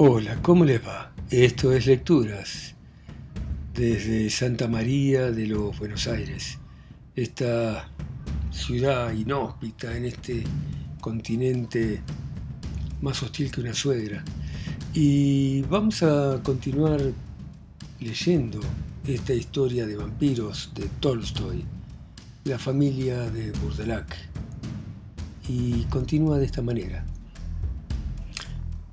Hola, ¿cómo les va? Esto es Lecturas desde Santa María de los Buenos Aires, esta ciudad inhóspita en este continente más hostil que una suegra. Y vamos a continuar leyendo esta historia de vampiros de Tolstoy, la familia de Burdelac. Y continúa de esta manera.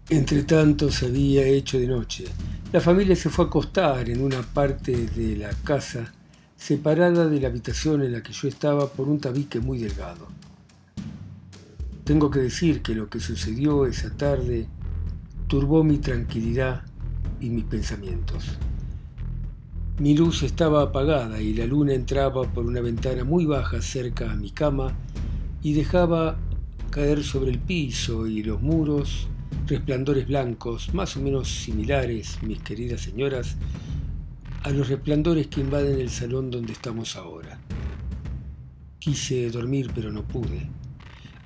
Entre tanto se había hecho de noche. La familia se fue a acostar en una parte de la casa, separada de la habitación en la que yo estaba por un tabique muy delgado. Tengo que decir que lo que sucedió esa tarde turbó mi tranquilidad y mis pensamientos. Mi luz estaba apagada y la luna entraba por una ventana muy baja cerca a mi cama y dejaba caer sobre el piso y los muros resplandores blancos, más o menos similares, mis queridas señoras, a los resplandores que invaden el salón donde estamos ahora. Quise dormir pero no pude.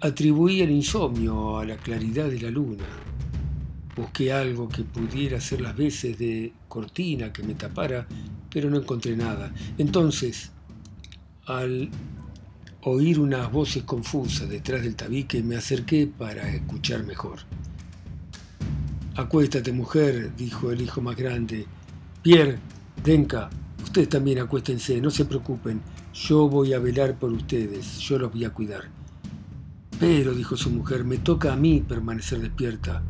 Atribuí el insomnio a la claridad de la luna. Busqué algo que pudiera hacer las veces de cortina que me tapara, pero no encontré nada. Entonces, al oír unas voces confusas detrás del tabique, me acerqué para escuchar mejor. Acuéstate, mujer, dijo el hijo más grande. Pierre, Denka, ustedes también acuéstense, no se preocupen. Yo voy a velar por ustedes, yo los voy a cuidar. Pero, dijo su mujer, me toca a mí permanecer despierta.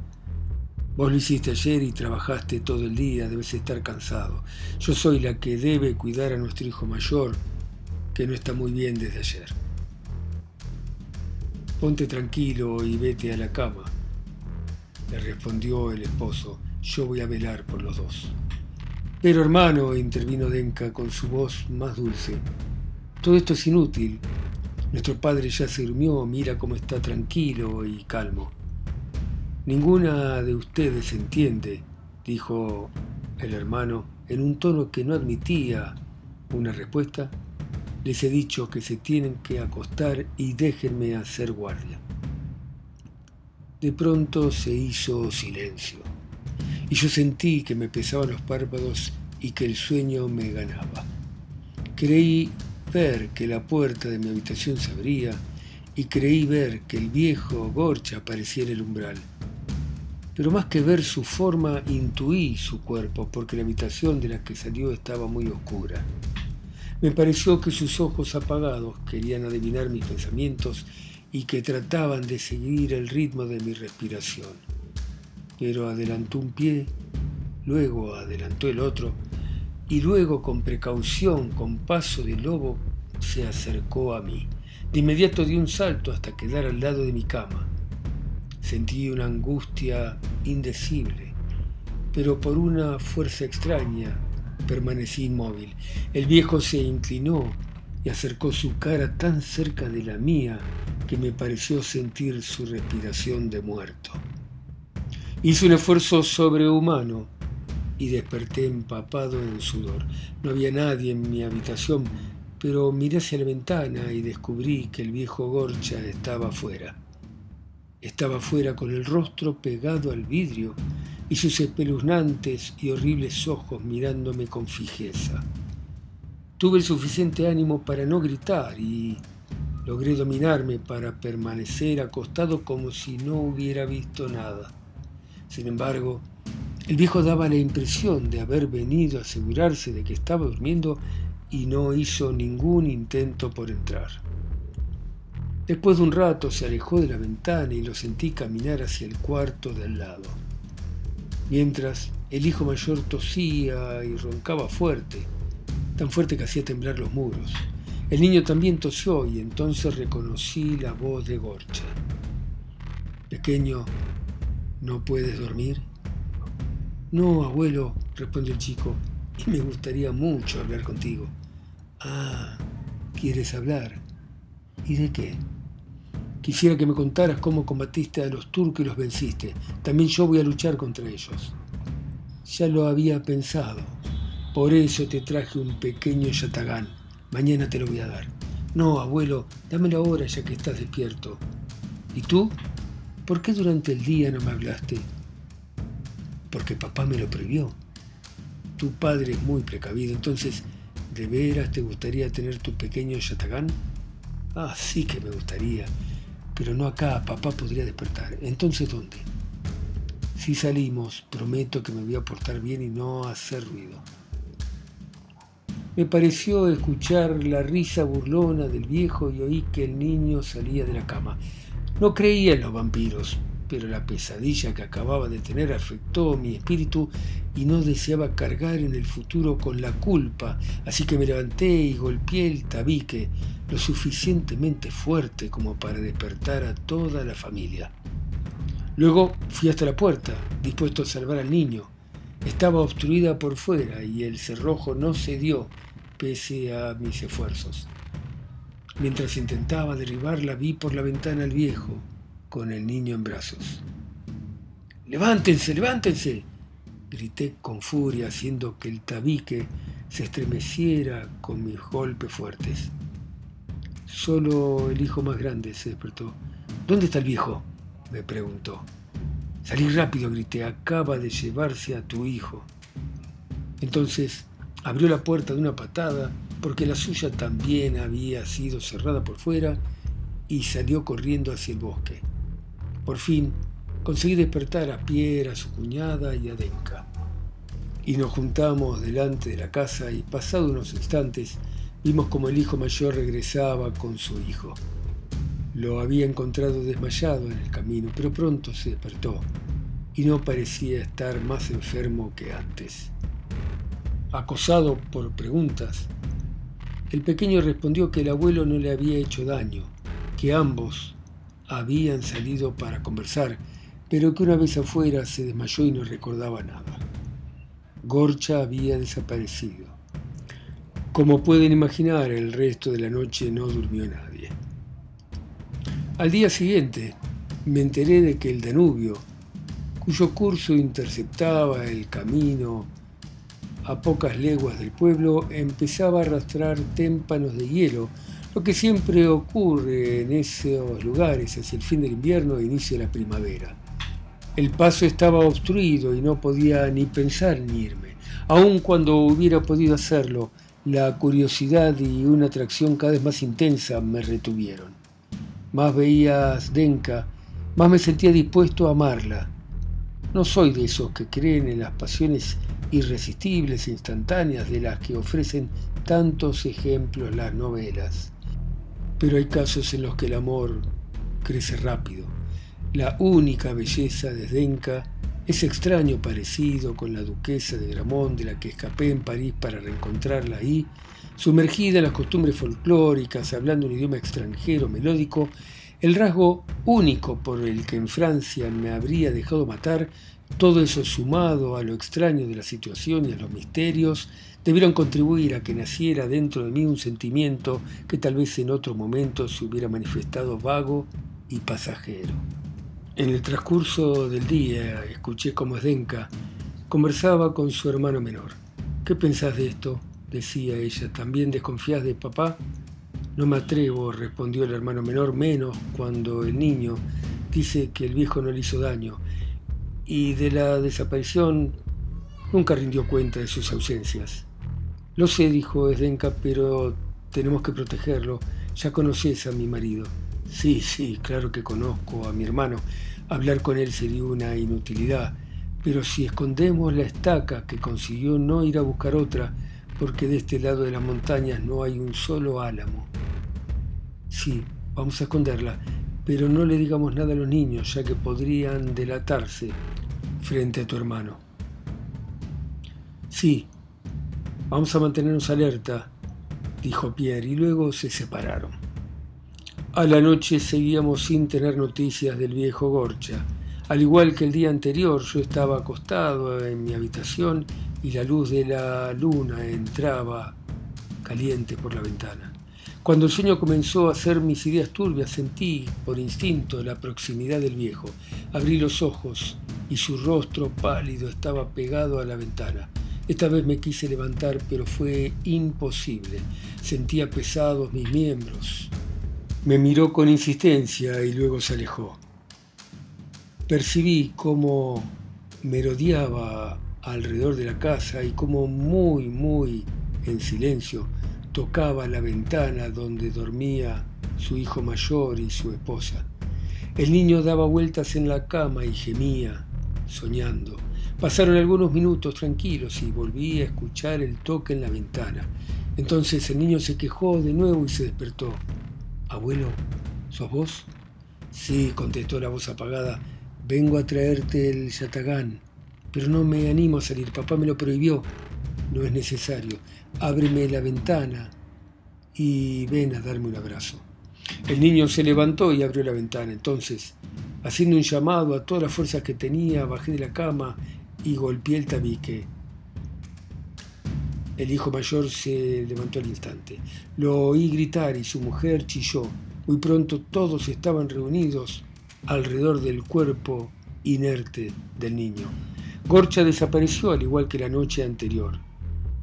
Vos lo hiciste ayer y trabajaste todo el día, debes estar cansado. Yo soy la que debe cuidar a nuestro hijo mayor, que no está muy bien desde ayer. Ponte tranquilo y vete a la cama le respondió el esposo, yo voy a velar por los dos. Pero hermano, intervino Denka con su voz más dulce, todo esto es inútil. Nuestro padre ya se durmió, mira cómo está tranquilo y calmo. Ninguna de ustedes entiende, dijo el hermano en un tono que no admitía una respuesta. Les he dicho que se tienen que acostar y déjenme hacer guardia. De pronto se hizo silencio y yo sentí que me pesaban los párpados y que el sueño me ganaba. Creí ver que la puerta de mi habitación se abría y creí ver que el viejo Gorcha aparecía en el umbral. Pero más que ver su forma, intuí su cuerpo, porque la habitación de la que salió estaba muy oscura. Me pareció que sus ojos apagados querían adivinar mis pensamientos y que trataban de seguir el ritmo de mi respiración. Pero adelantó un pie, luego adelantó el otro, y luego con precaución, con paso de lobo, se acercó a mí. De inmediato di un salto hasta quedar al lado de mi cama. Sentí una angustia indecible, pero por una fuerza extraña permanecí inmóvil. El viejo se inclinó y acercó su cara tan cerca de la mía que me pareció sentir su respiración de muerto. Hice un esfuerzo sobrehumano y desperté empapado en sudor. No había nadie en mi habitación, pero miré hacia la ventana y descubrí que el viejo Gorcha estaba afuera. Estaba afuera con el rostro pegado al vidrio y sus espeluznantes y horribles ojos mirándome con fijeza. Tuve el suficiente ánimo para no gritar y Logré dominarme para permanecer acostado como si no hubiera visto nada. Sin embargo, el viejo daba la impresión de haber venido a asegurarse de que estaba durmiendo y no hizo ningún intento por entrar. Después de un rato se alejó de la ventana y lo sentí caminar hacia el cuarto del lado. Mientras el hijo mayor tosía y roncaba fuerte, tan fuerte que hacía temblar los muros. El niño también tosió y entonces reconocí la voz de Gorcha. Pequeño, ¿no puedes dormir? No, abuelo, respondió el chico, y me gustaría mucho hablar contigo. Ah, ¿quieres hablar? ¿Y de qué? Quisiera que me contaras cómo combatiste a los turcos y los venciste. También yo voy a luchar contra ellos. Ya lo había pensado. Por eso te traje un pequeño yatagán. Mañana te lo voy a dar. No, abuelo, dámelo ahora ya que estás despierto. ¿Y tú? ¿Por qué durante el día no me hablaste? porque papá me lo prohibió. Tu padre es muy precavido, entonces, ¿de veras te gustaría tener tu pequeño yatagán? Ah, sí que me gustaría, pero no acá, papá podría despertar. Entonces, ¿dónde? Si salimos, prometo que me voy a portar bien y no hacer ruido. Me pareció escuchar la risa burlona del viejo y oí que el niño salía de la cama. No creía en los vampiros, pero la pesadilla que acababa de tener afectó mi espíritu y no deseaba cargar en el futuro con la culpa, así que me levanté y golpeé el tabique lo suficientemente fuerte como para despertar a toda la familia. Luego fui hasta la puerta, dispuesto a salvar al niño. Estaba obstruida por fuera y el cerrojo no cedió pese a mis esfuerzos. Mientras intentaba derribarla vi por la ventana al viejo con el niño en brazos. ¡Levántense, levántense! grité con furia haciendo que el tabique se estremeciera con mis golpes fuertes. Solo el hijo más grande se despertó. ¿Dónde está el viejo? me preguntó. Salí rápido, grité, acaba de llevarse a tu hijo. Entonces abrió la puerta de una patada, porque la suya también había sido cerrada por fuera, y salió corriendo hacia el bosque. Por fin conseguí despertar a Pierre, a su cuñada y a Denka. Y nos juntamos delante de la casa y pasado unos instantes vimos como el hijo mayor regresaba con su hijo. Lo había encontrado desmayado en el camino, pero pronto se despertó y no parecía estar más enfermo que antes. Acosado por preguntas, el pequeño respondió que el abuelo no le había hecho daño, que ambos habían salido para conversar, pero que una vez afuera se desmayó y no recordaba nada. Gorcha había desaparecido. Como pueden imaginar, el resto de la noche no durmió nadie. Al día siguiente me enteré de que el Danubio, cuyo curso interceptaba el camino a pocas leguas del pueblo, empezaba a arrastrar témpanos de hielo, lo que siempre ocurre en esos lugares hacia el fin del invierno e inicio de la primavera. El paso estaba obstruido y no podía ni pensar en irme, aun cuando hubiera podido hacerlo, la curiosidad y una atracción cada vez más intensa me retuvieron más veía a Zdenka, más me sentía dispuesto a amarla. No soy de esos que creen en las pasiones irresistibles e instantáneas de las que ofrecen tantos ejemplos las novelas. Pero hay casos en los que el amor crece rápido. La única belleza de Zdenka es extraño parecido con la duquesa de Gramont de la que escapé en París para reencontrarla ahí Sumergida en las costumbres folclóricas, hablando un idioma extranjero melódico, el rasgo único por el que en Francia me habría dejado matar, todo eso sumado a lo extraño de la situación y a los misterios, debieron contribuir a que naciera dentro de mí un sentimiento que tal vez en otro momento se hubiera manifestado vago y pasajero. En el transcurso del día escuché cómo Zdenka conversaba con su hermano menor. ¿Qué pensás de esto? decía ella, ¿también desconfías de papá? No me atrevo, respondió el hermano menor, menos cuando el niño dice que el viejo no le hizo daño. Y de la desaparición nunca rindió cuenta de sus ausencias. Lo sé, dijo Esdenka, pero tenemos que protegerlo. Ya conoces a mi marido. Sí, sí, claro que conozco a mi hermano. Hablar con él sería una inutilidad. Pero si escondemos la estaca que consiguió no ir a buscar otra, porque de este lado de las montañas no hay un solo álamo. Sí, vamos a esconderla, pero no le digamos nada a los niños, ya que podrían delatarse frente a tu hermano. Sí, vamos a mantenernos alerta, dijo Pierre, y luego se separaron. A la noche seguíamos sin tener noticias del viejo Gorcha. Al igual que el día anterior, yo estaba acostado en mi habitación y la luz de la luna entraba caliente por la ventana. Cuando el sueño comenzó a hacer mis ideas turbias, sentí por instinto la proximidad del viejo. Abrí los ojos y su rostro pálido estaba pegado a la ventana. Esta vez me quise levantar, pero fue imposible. Sentía pesados mis miembros. Me miró con insistencia y luego se alejó. Percibí cómo merodeaba alrededor de la casa y como muy, muy en silencio tocaba la ventana donde dormía su hijo mayor y su esposa. El niño daba vueltas en la cama y gemía, soñando. Pasaron algunos minutos tranquilos y volví a escuchar el toque en la ventana. Entonces el niño se quejó de nuevo y se despertó. Abuelo, ¿sos vos? Sí, contestó la voz apagada. Vengo a traerte el yatagán, pero no me animo a salir. Papá me lo prohibió. No es necesario. Ábreme la ventana y ven a darme un abrazo. El niño se levantó y abrió la ventana. Entonces, haciendo un llamado a todas las fuerzas que tenía, bajé de la cama y golpeé el tabique. El hijo mayor se levantó al instante. Lo oí gritar y su mujer chilló. Muy pronto todos estaban reunidos alrededor del cuerpo inerte del niño. Gorcha desapareció al igual que la noche anterior.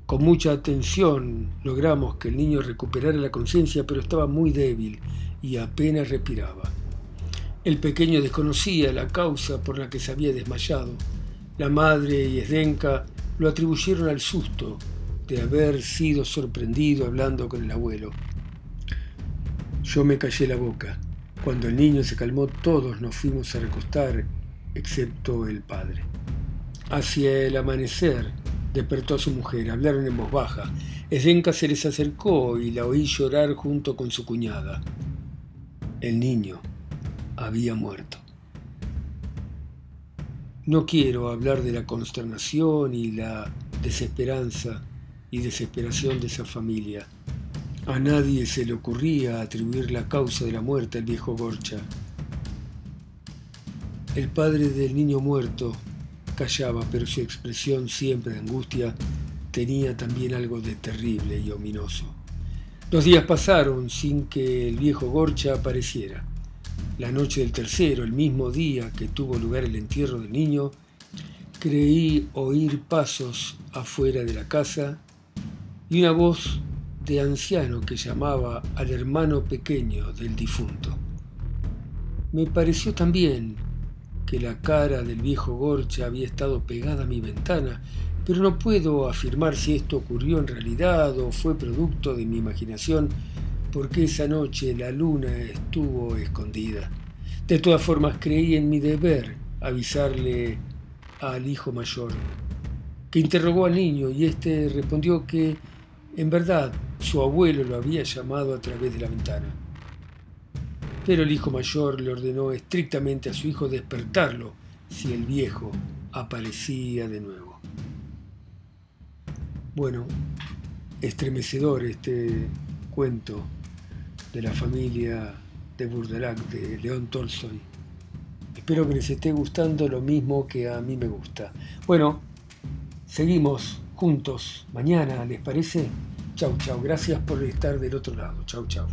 Con mucha atención logramos que el niño recuperara la conciencia, pero estaba muy débil y apenas respiraba. El pequeño desconocía la causa por la que se había desmayado. La madre y Esdenka lo atribuyeron al susto de haber sido sorprendido hablando con el abuelo. Yo me callé la boca. Cuando el niño se calmó, todos nos fuimos a recostar, excepto el padre. Hacia el amanecer, despertó a su mujer. Hablaron en voz baja. Esdenka se les acercó y la oí llorar junto con su cuñada. El niño había muerto. No quiero hablar de la consternación y la desesperanza y desesperación de esa familia. A nadie se le ocurría atribuir la causa de la muerte al viejo Gorcha. El padre del niño muerto callaba, pero su expresión siempre de angustia tenía también algo de terrible y ominoso. Dos días pasaron sin que el viejo Gorcha apareciera. La noche del tercero, el mismo día que tuvo lugar el entierro del niño, creí oír pasos afuera de la casa y una voz de anciano que llamaba al hermano pequeño del difunto. Me pareció también que la cara del viejo Gorcha había estado pegada a mi ventana, pero no puedo afirmar si esto ocurrió en realidad o fue producto de mi imaginación, porque esa noche la luna estuvo escondida. De todas formas, creí en mi deber avisarle al hijo mayor, que interrogó al niño y éste respondió que, en verdad, su abuelo lo había llamado a través de la ventana pero el hijo mayor le ordenó estrictamente a su hijo despertarlo si el viejo aparecía de nuevo. Bueno, estremecedor este cuento de la familia de Burdelac, de León Tolstoy. Espero que les esté gustando lo mismo que a mí me gusta. Bueno, seguimos juntos mañana, ¿les parece? Chau, chau. Gracias por estar del otro lado. Chau, chau.